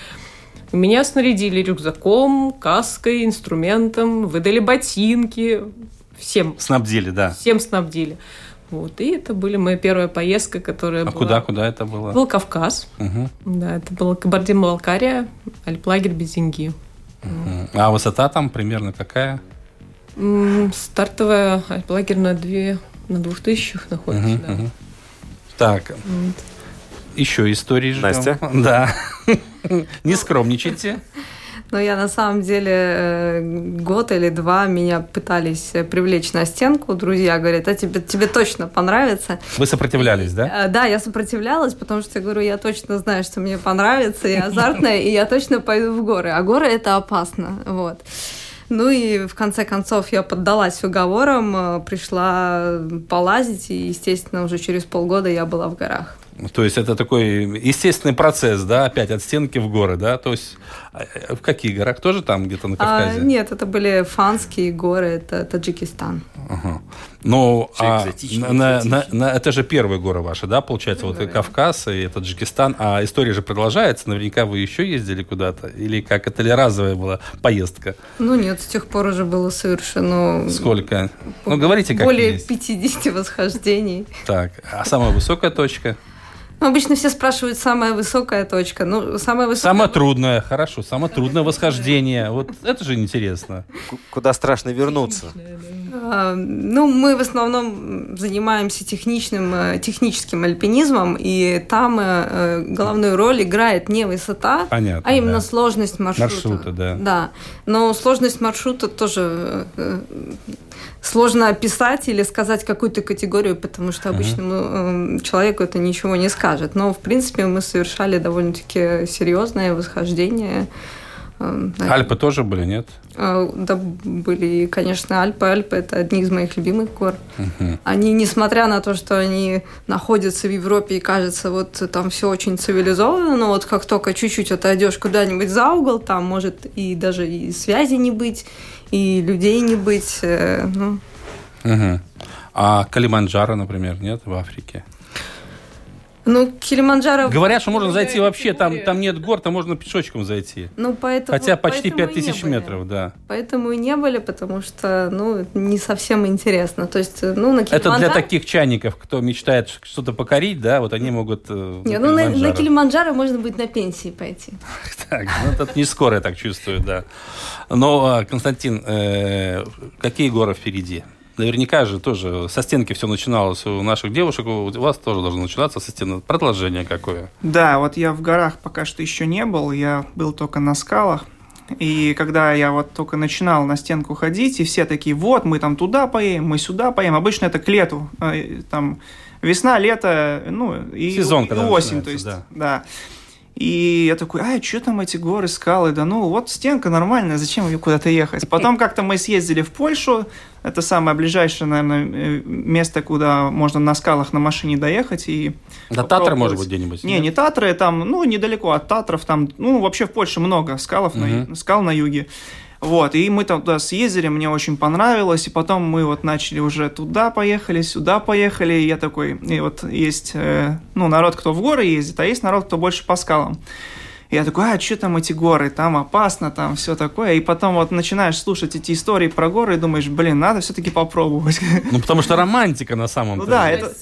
Меня снарядили рюкзаком, каской, инструментом, выдали ботинки. Всем. Снабдили, да. Всем снабдили. Вот, и это были моя первая поездка, которая а была... куда, куда это было? Был Кавказ. Угу. Да, это было Кабардино-Балкария, альплагерь Безенги. Угу. А высота там примерно какая? Стартовая альплагерь на, две, на двух тысячах находится, угу, да. Угу. Так, вот. еще истории ждем. Настя? [laughs] Да. Не скромничайте. Но я на самом деле э, год или два меня пытались привлечь на стенку. Друзья говорят, а тебе, тебе точно понравится. Вы сопротивлялись, да? Э, да, я сопротивлялась, потому что я говорю, я точно знаю, что мне понравится, я азартная, и я точно пойду в горы. А горы это опасно. Вот. Ну и в конце концов я поддалась уговорам, э, пришла полазить, и, естественно, уже через полгода я была в горах. То есть это такой естественный процесс, да, опять от стенки в горы, да? То есть а, э, в каких горах? Тоже там где-то на Кавказе? А, нет, это были Фанские горы, это Таджикистан. Ага. Ну, а на, на, на, это же первые горы ваши, да, получается, вот и Кавказ, и Таджикистан, а история же продолжается, наверняка вы еще ездили куда-то, или как это ли разовая была поездка? Ну нет, с тех пор уже было совершено... Сколько? Ну, говорите, как Более есть. 50 восхождений. Так, а самая высокая точка? Ну, обычно все спрашивают, самая высокая точка. Ну, самая высокая... Самое трудное, хорошо. Самое трудное восхождение. Вот это же интересно. Куда страшно вернуться? А, ну, мы в основном занимаемся техничным, э, техническим альпинизмом, и там э, э, главную роль играет не высота, Понятно, а именно да. сложность маршрута. Маршрута, да. Да. Но сложность маршрута тоже сложно описать или сказать какую-то категорию, потому что обычному uh-huh. человеку это ничего не скажет. Но, в принципе, мы совершали довольно-таки серьезное восхождение. Эм, Альпы тоже были, нет? А, да, были, конечно, Альпы. Альпы – это одни из моих любимых гор. Угу. Они, несмотря на то, что они находятся в Европе и кажется, вот там все очень цивилизованно, но вот как только чуть-чуть отойдешь куда-нибудь за угол, там может и даже и связи не быть, и людей не быть. Э, ну. Угу. А Калиманджаро, например, нет в Африке? Ну, Килиманджаро... Говорят, что можно зайти вообще, там, там нет гор, там можно пешочком зайти. Ну, поэтому, Хотя почти 5000 метров, да. Поэтому и не были, потому что, ну, не совсем интересно. То есть, ну, на Килиманджаро... Это для таких чайников, кто мечтает что-то покорить, да, вот они могут... Э, не, ну, на, на Килиманджаро можно быть на пенсии пойти. Так, ну, это не скоро, я так чувствую, да. Но, а, Константин, э, какие горы впереди? Наверняка же тоже со стенки все начиналось у наших девушек, у вас тоже должно начинаться со стены. Продолжение какое? Да, вот я в горах пока что еще не был, я был только на скалах. И когда я вот только начинал на стенку ходить, и все такие, вот, мы там туда поедем, мы сюда поедем. Обычно это к лету, э, там весна, лето, ну, и, Сезон, и осень, то есть, да. да. И я такой, а, что там эти горы, скалы? Да ну, вот стенка нормальная, зачем ее куда-то ехать? Потом как-то мы съездили в Польшу, это самое ближайшее, наверное, место, куда можно на скалах на машине доехать. И До Татры, может быть, где-нибудь? Не, не Татры, там, ну, недалеко от Татров, там, ну, вообще в Польше много скалов, угу. на, скал на юге. Вот, и мы там туда съездили, мне очень понравилось, и потом мы вот начали уже туда поехали, сюда поехали, и я такой, и вот есть, э, ну, народ, кто в горы ездит, а есть народ, кто больше по скалам. Я такой, а что там эти горы, там опасно, там все такое. И потом вот начинаешь слушать эти истории про горы и думаешь, блин, надо все-таки попробовать. Ну, потому что романтика на самом ну, деле. Да, это,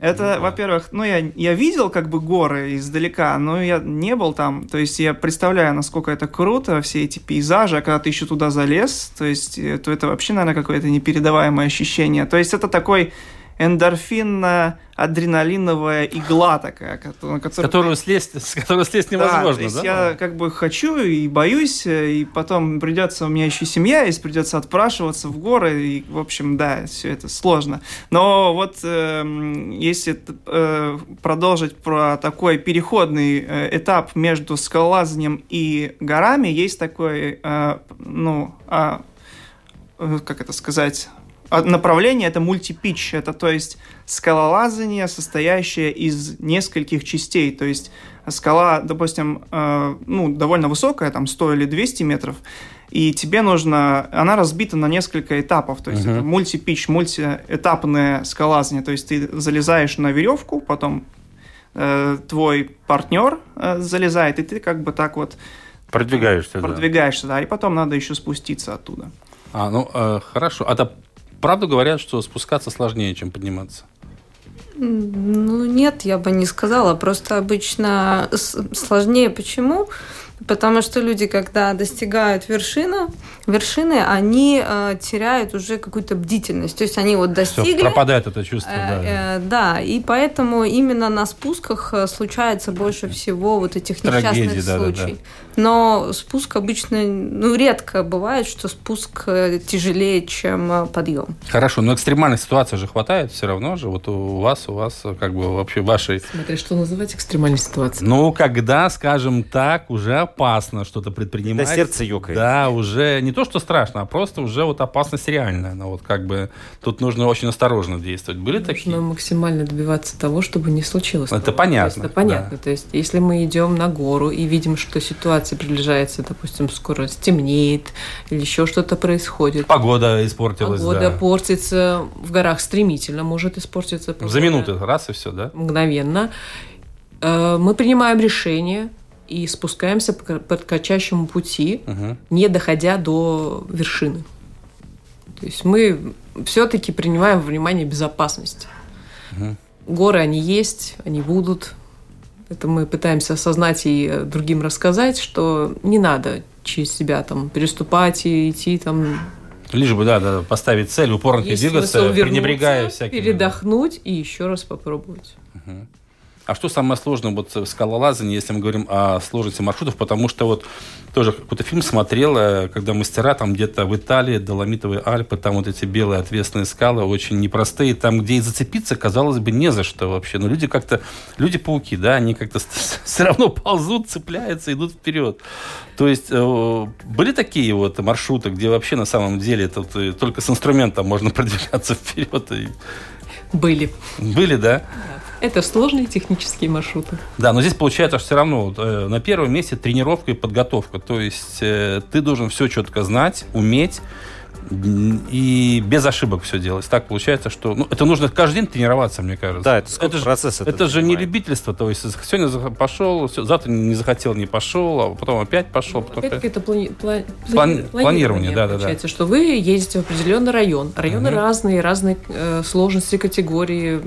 это, во-первых, ну, я, я видел как бы горы издалека, но я не был там. То есть я представляю, насколько это круто, все эти пейзажи, а когда ты еще туда залез, то есть, э, то это вообще, наверное, какое-то непередаваемое ощущение. То есть это такой эндорфинно-адреналиновая игла такая, которую, которую слезть, с которой слезть невозможно, да? То есть да? я как бы хочу и боюсь, и потом придется, у меня еще семья есть, придется отпрашиваться в горы, и, в общем, да, все это сложно. Но вот э, если э, продолжить про такой переходный э, этап между скалолазанием и горами, есть такой, э, ну, а, э, как это сказать направление это мультипич, это то есть скалолазание, состоящее из нескольких частей, то есть скала, допустим, э, ну, довольно высокая, там 100 или 200 метров, и тебе нужно, она разбита на несколько этапов, то есть uh-huh. это мультипич, мультиэтапное скалазание, то есть ты залезаешь на веревку, потом э, твой партнер э, залезает, и ты как бы так вот продвигаешься, продвигаешься, да, да и потом надо еще спуститься оттуда. А, ну, э, хорошо. А это правду говорят, что спускаться сложнее, чем подниматься? Ну, нет, я бы не сказала. Просто обычно сложнее. Почему? Потому что люди, когда достигают вершины, вершины, они э, теряют уже какую-то бдительность. То есть они вот достигли. Все, пропадает это чувство, э, да. Э, да, и поэтому именно на спусках э, случается больше всего вот этих Трагедии, несчастных да, случаев. Да, да. Но спуск обычно, ну, редко бывает, что спуск э, тяжелее, чем э, подъем. Хорошо, но экстремальных ситуаций же хватает все равно же. Вот у вас, у вас как бы вообще вашей... Смотри, что называть экстремальной ситуацией. Ну, когда, скажем так, уже опасно что-то предпринимать. Да сердце ёкает. Да, уже не то, что страшно, а просто уже вот опасность реальная. Но вот как бы тут нужно очень осторожно действовать. Были нужно такие? Нужно максимально добиваться того, чтобы не случилось. Это того. понятно. это понятно. Да. То есть если мы идем на гору и видим, что ситуация приближается, допустим, скоро стемнеет или еще что-то происходит. Погода испортилась. Погода да. портится в горах стремительно, может испортиться. Погода. За минуту раз и все, да? Мгновенно. Э, мы принимаем решение и спускаемся по кратчайшему пути, угу. не доходя до вершины. То есть мы все-таки принимаем во внимание безопасность. Угу. Горы, они есть, они будут. Это мы пытаемся осознать и другим рассказать, что не надо через себя там переступать и идти там Лишь бы, да, да, поставить цель, упорно двигаться, пренебрегая всякими. Передохнуть и еще раз попробовать. Угу. А что самое сложное вот в скалолазании, если мы говорим о сложности маршрутов? Потому что вот тоже какой-то фильм смотрел, э, когда мастера там где-то в Италии, Доломитовые Альпы, там вот эти белые отвесные скалы, очень непростые, там, где и зацепиться, казалось бы, не за что вообще. Но люди как-то, люди-пауки, да, они как-то [laughs] все равно ползут, цепляются, идут вперед. То есть э, были такие вот маршруты, где вообще на самом деле тут э, только с инструментом можно продвигаться [laughs] вперед? Были. Были, да? Это сложные технические маршруты. Да, но здесь получается что все равно э, на первом месте тренировка и подготовка. То есть э, ты должен все четко знать, уметь и без ошибок все делать. Так получается, что ну, это нужно каждый день тренироваться, мне кажется. Да, это, это же, процесс. Это, это же не любительство. То есть сегодня пошел, завтра не захотел, не пошел, а потом опять пошел. Потом опять-таки это плани- плани- плани- планирование, да, да, получается, да. что вы едете в определенный район. Районы угу. разные, разные э, сложности, категории,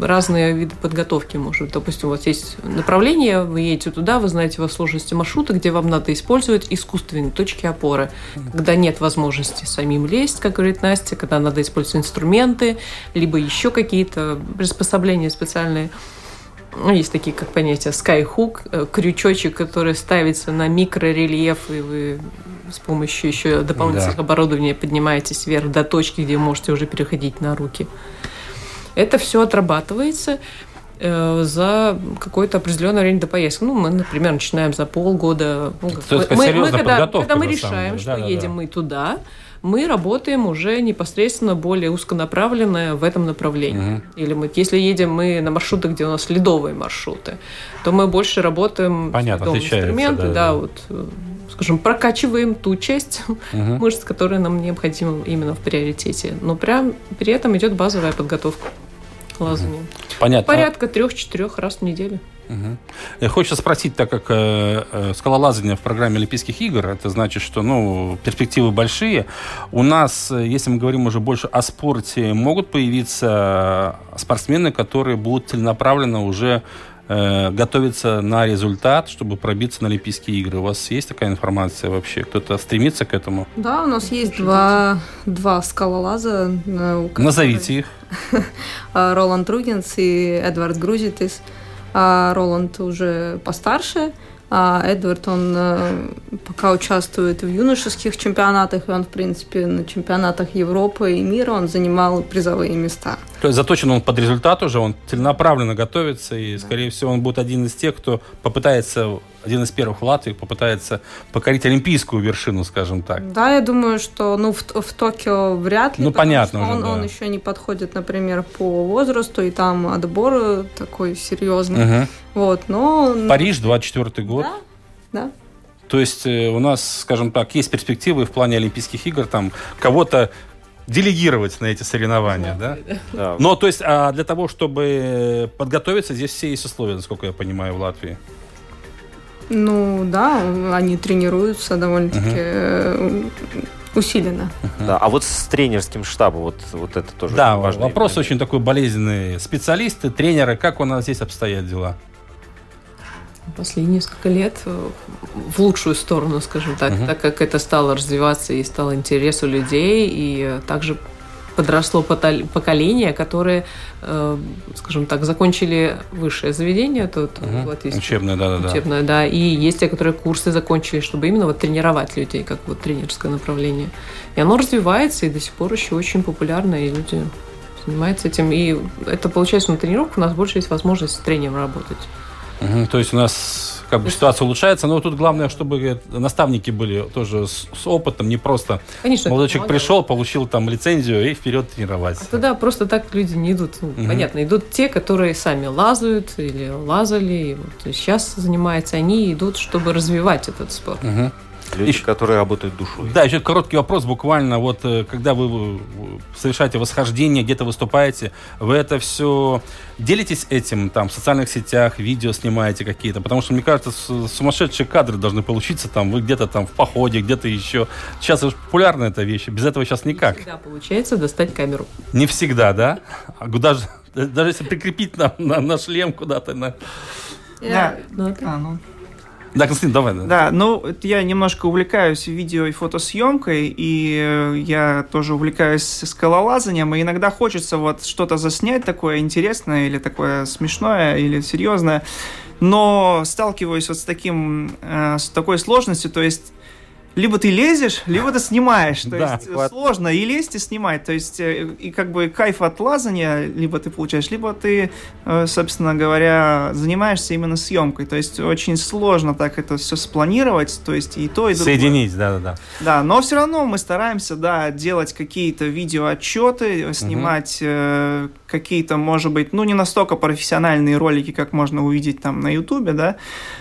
разные виды подготовки, может. Допустим, у вас есть направление, вы едете туда, вы знаете во сложности маршрута, где вам надо использовать искусственные точки опоры, когда нет возможности самим лезть, как говорит Настя, когда надо использовать инструменты, либо еще какие-то приспособления специальные. Ну, есть такие, как понятие, skyhook, э, крючочек, который ставится на микрорельеф, и вы с помощью еще дополнительных да. оборудования поднимаетесь вверх до точки, где можете уже переходить на руки. Это все отрабатывается за какое-то определенное время до поездки. Ну, мы, например, начинаем за полгода. Ну, мы, мы, мы, когда, когда мы решаем, что да, едем да. мы туда, мы работаем уже непосредственно более узконаправленно в этом направлении. Угу. Или мы, если едем мы на маршруты, где у нас ледовые маршруты, то мы больше работаем Понятно, с инструменты, да, да, вот скажем, прокачиваем ту часть угу. [laughs] мышц, которая нам необходима именно в приоритете. Но прям при этом идет базовая подготовка лазания. Понятно. Порядка трех-четырех раз в неделю. Угу. Хочется спросить, так как э, э, скалолазание в программе Олимпийских игр, это значит, что ну, перспективы большие. У нас, э, если мы говорим уже больше о спорте, могут появиться спортсмены, которые будут целенаправленно уже э, готовиться на результат, чтобы пробиться на Олимпийские игры. У вас есть такая информация вообще? Кто-то стремится к этому? Да, у нас есть два, два скалолаза. Которые... Назовите их. [laughs] Роланд Ругенс и Эдвард Грузитис а Роланд уже постарше, а Эдвард, он э, пока участвует в юношеских чемпионатах, и он, в принципе, на чемпионатах Европы и мира он занимал призовые места. То есть заточен он под результат уже, он целенаправленно готовится, и, скорее всего, он будет один из тех, кто попытается один из первых в Латвии попытается покорить олимпийскую вершину, скажем так. Да, я думаю, что ну, в, в Токио вряд ли. Ну, понятно уже, он, да. он еще не подходит, например, по возрасту, и там отбор такой серьезный. Угу. Вот, но... Париж, 24 год. Да, да. То есть э, у нас, скажем так, есть перспективы в плане Олимпийских игр, там кого-то делегировать на эти соревнования, да? да? да. Но то есть а для того, чтобы подготовиться, здесь все есть условия, насколько я понимаю, в Латвии. Ну да, они тренируются довольно-таки угу. усиленно. Да, а вот с тренерским штабом, вот, вот это тоже Да, важный вопрос момент. очень такой болезненный. Специалисты, тренеры, как у нас здесь обстоят дела? Последние несколько лет в лучшую сторону, скажем так, угу. так как это стало развиваться и стал интерес у людей, и также подросло поколение, которые, э, скажем так, закончили высшее заведение тут угу. вот есть учебное, да, да, учебное, да, и есть те, которые курсы закончили, чтобы именно вот тренировать людей, как вот тренерское направление. И оно развивается и до сих пор еще очень популярно, и люди занимаются этим. И это получается на тренировках у нас больше есть возможность с тренером работать. Угу, то есть у нас как бы ситуация улучшается, но тут главное, чтобы наставники были тоже с, с опытом, не просто Конечно, молодой человек пришел, получил там лицензию и вперед тренировать. А туда просто так люди не идут. Ну, угу. Понятно, идут те, которые сами лазают или лазали, и вот сейчас занимаются, они идут, чтобы развивать этот спорт. Угу. Люди, еще, которые работают душой. Да, еще короткий вопрос буквально. Вот э, когда вы совершаете восхождение, где-то выступаете, вы это все делитесь этим там в социальных сетях, видео снимаете какие-то? Потому что, мне кажется, сумасшедшие кадры должны получиться там. Вы где-то там в походе, где-то еще. Сейчас это популярная эта вещь. Без этого сейчас никак. Не всегда получается достать камеру. Не всегда, да? А куда же, даже если прикрепить на, на, на шлем куда-то. На... Да. да. А, ну. Да, Константин, давай. Да, да ну, я немножко увлекаюсь видео и фотосъемкой, и э, я тоже увлекаюсь скалолазанием, и иногда хочется вот что-то заснять такое интересное, или такое смешное, или серьезное, но сталкиваюсь вот с таким, э, с такой сложностью, то есть либо ты лезешь, либо ты снимаешь. То да, есть хват... сложно и лезть, и снимать. То есть э, и как бы кайф от лазания либо ты получаешь, либо ты, э, собственно говоря, занимаешься именно съемкой. То есть очень сложно так это все спланировать. То есть и то, и другое. Соединить, да-да-да. Да, но все равно мы стараемся, да, делать какие-то видеоотчеты, снимать угу. Какие-то, может быть, ну не настолько профессиональные ролики, как можно увидеть там на Ютубе, да.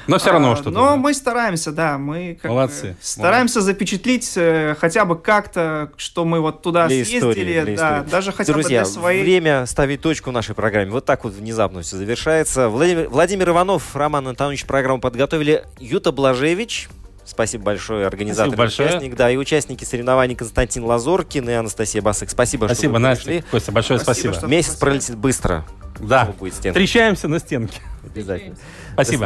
Но все равно а, что-то. Но да. мы стараемся, да, мы как Молодцы. стараемся стараемся запечатлить э, хотя бы как-то, что мы вот туда для съездили, истории, для да, истории. даже хотя Друзья, бы для своей... время ставить точку в нашей программе. Вот так вот внезапно все завершается. Владимир, Владимир Иванов, Роман Антонович программу подготовили. Юта Блажевич, Спасибо большое, организатор Спасибо большое. участник. Да, и участники соревнований Константин Лазоркин и Анастасия Басык. Спасибо, спасибо что вы Настя, пришли. Костя, большое спасибо. спасибо. Месяц пролетит быстро. Да, встречаемся на стенке. Обязательно. Спасибо.